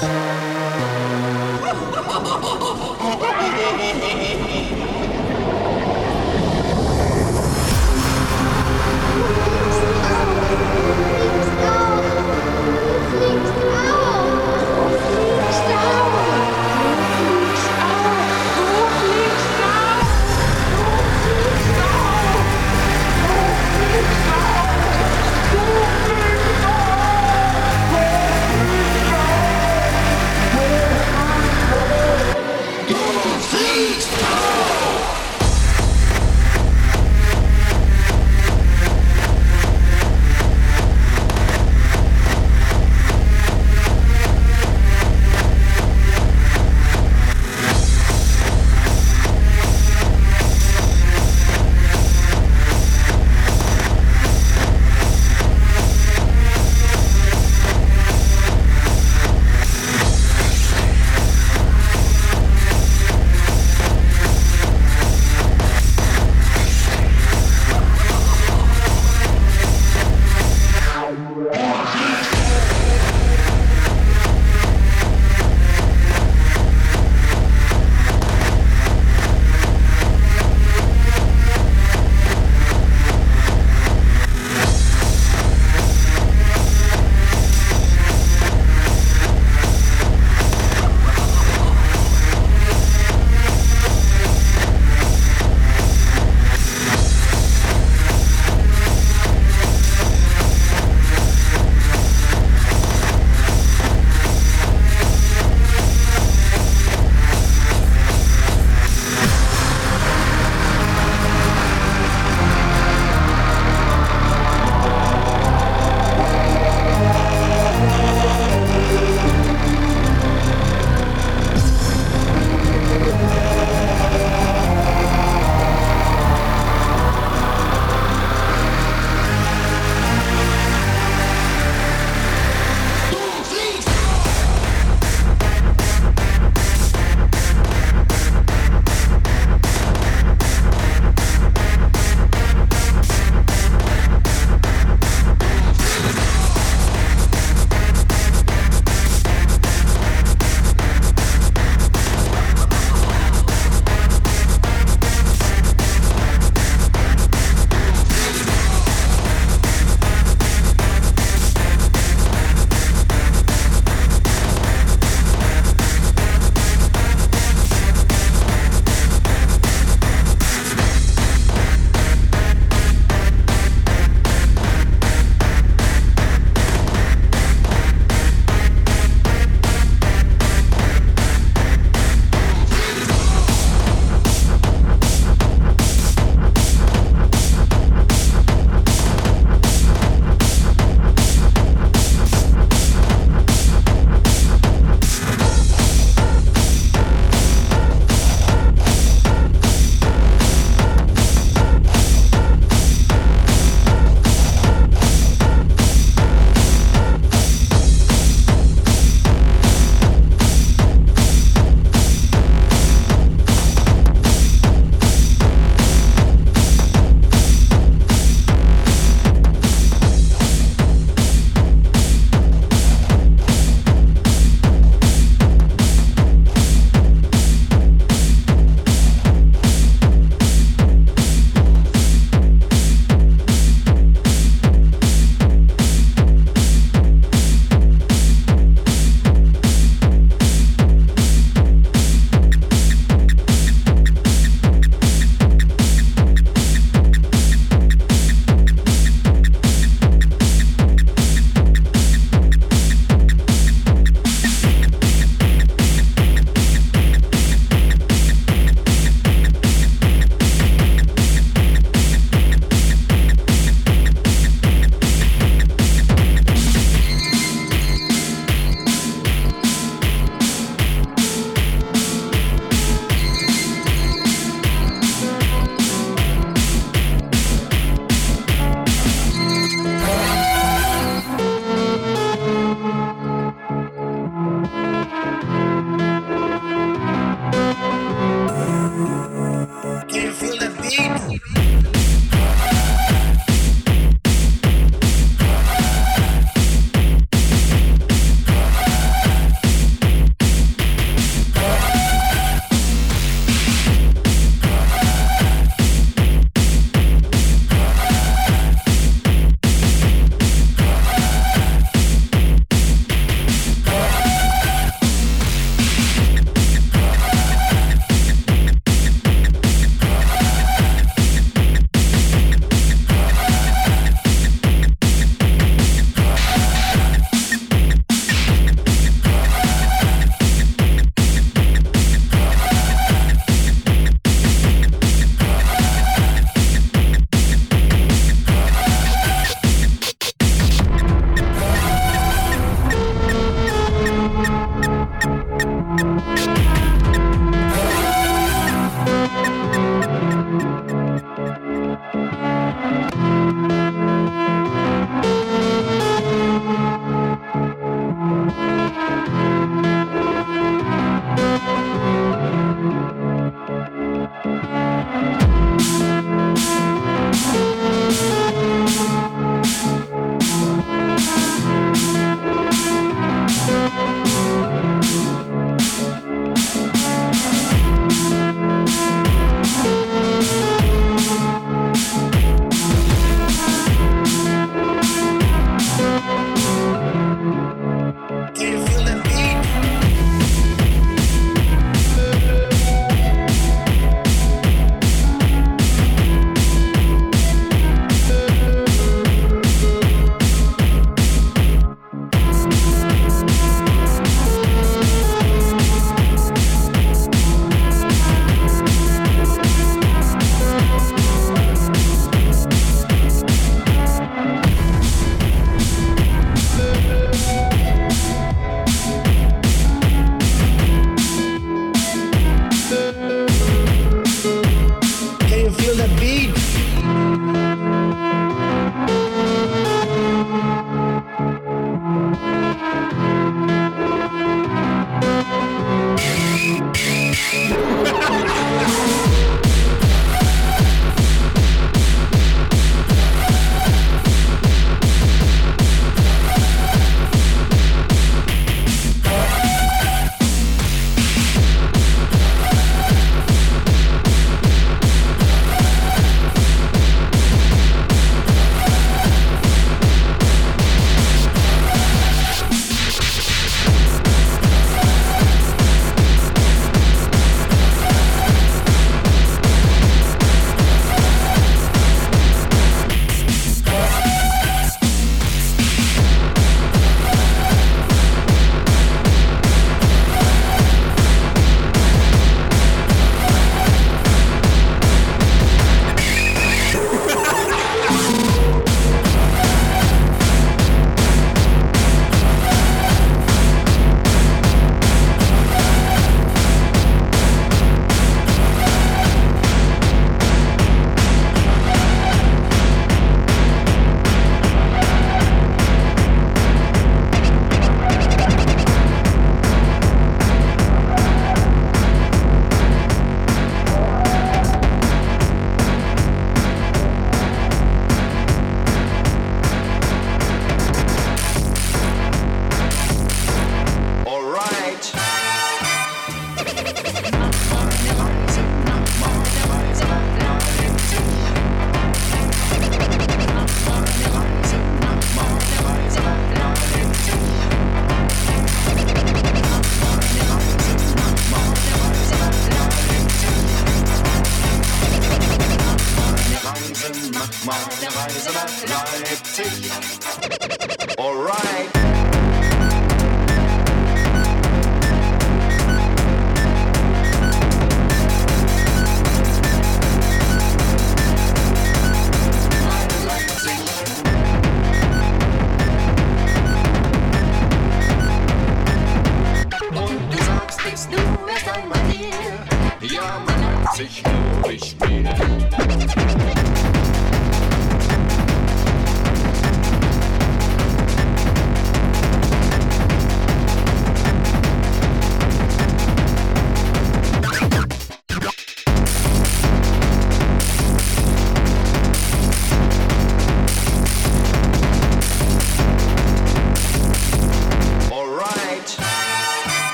Ha ha ha ha ha!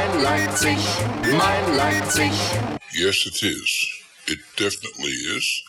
Mein Leipzig, mein Leipzig. Yes, it is. It definitely is.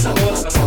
Somos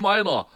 Na freilich